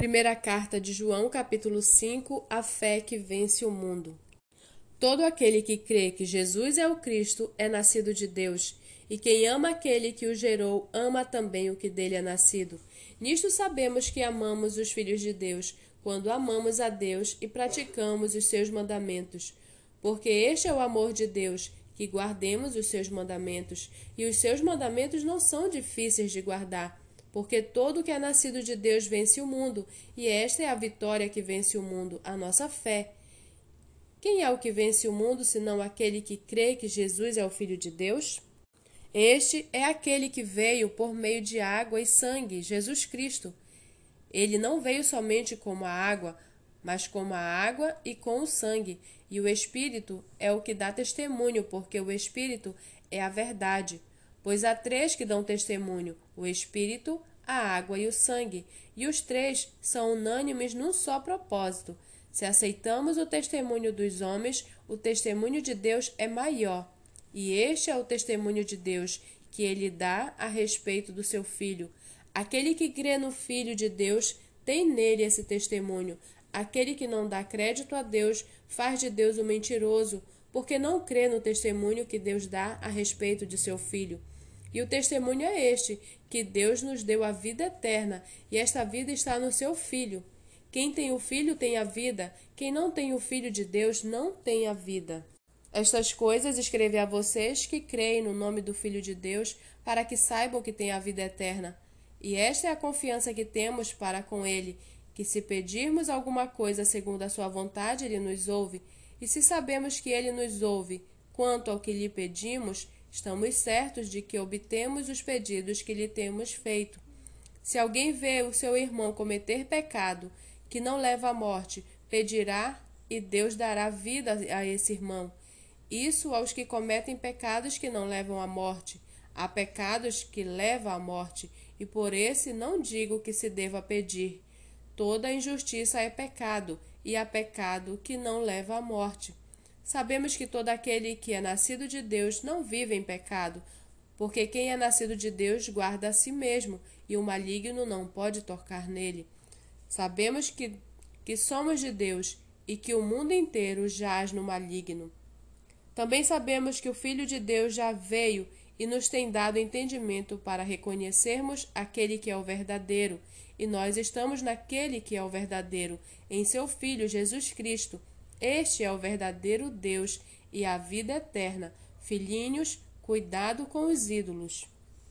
Primeira carta de João, capítulo 5, a fé que vence o mundo. Todo aquele que crê que Jesus é o Cristo é nascido de Deus, e quem ama aquele que o gerou, ama também o que dele é nascido. Nisto sabemos que amamos os filhos de Deus, quando amamos a Deus e praticamos os seus mandamentos. Porque este é o amor de Deus, que guardemos os seus mandamentos, e os seus mandamentos não são difíceis de guardar porque todo que é nascido de Deus vence o mundo, e esta é a vitória que vence o mundo, a nossa fé. Quem é o que vence o mundo, senão aquele que crê que Jesus é o Filho de Deus? Este é aquele que veio por meio de água e sangue, Jesus Cristo. Ele não veio somente como a água, mas como a água e com o sangue, e o Espírito é o que dá testemunho, porque o Espírito é a verdade. Pois há três que dão testemunho: o Espírito, a água e o sangue, e os três são unânimes num só propósito. Se aceitamos o testemunho dos homens, o testemunho de Deus é maior. E este é o testemunho de Deus, que ele dá a respeito do seu Filho. Aquele que crê no Filho de Deus tem nele esse testemunho. Aquele que não dá crédito a Deus faz de Deus o mentiroso, porque não crê no testemunho que Deus dá a respeito de seu Filho. E o testemunho é este: que Deus nos deu a vida eterna, e esta vida está no seu Filho. Quem tem o Filho tem a vida, quem não tem o Filho de Deus não tem a vida. Estas coisas escrevi a vocês que creem no nome do Filho de Deus, para que saibam que têm a vida eterna. E esta é a confiança que temos para com Ele, que se pedirmos alguma coisa segundo a Sua vontade, Ele nos ouve. E se sabemos que Ele nos ouve, quanto ao que lhe pedimos, Estamos certos de que obtemos os pedidos que lhe temos feito. Se alguém vê o seu irmão cometer pecado que não leva à morte, pedirá e Deus dará vida a esse irmão. Isso aos que cometem pecados que não levam à morte. Há pecados que levam à morte, e por esse não digo que se deva pedir. Toda injustiça é pecado, e há pecado que não leva à morte. Sabemos que todo aquele que é nascido de Deus não vive em pecado, porque quem é nascido de Deus guarda a si mesmo, e o maligno não pode tocar nele. Sabemos que, que somos de Deus e que o mundo inteiro jaz no maligno. Também sabemos que o Filho de Deus já veio e nos tem dado entendimento para reconhecermos aquele que é o verdadeiro, e nós estamos naquele que é o verdadeiro, em seu Filho Jesus Cristo. Este é o verdadeiro Deus e a vida eterna. Filhinhos, cuidado com os ídolos.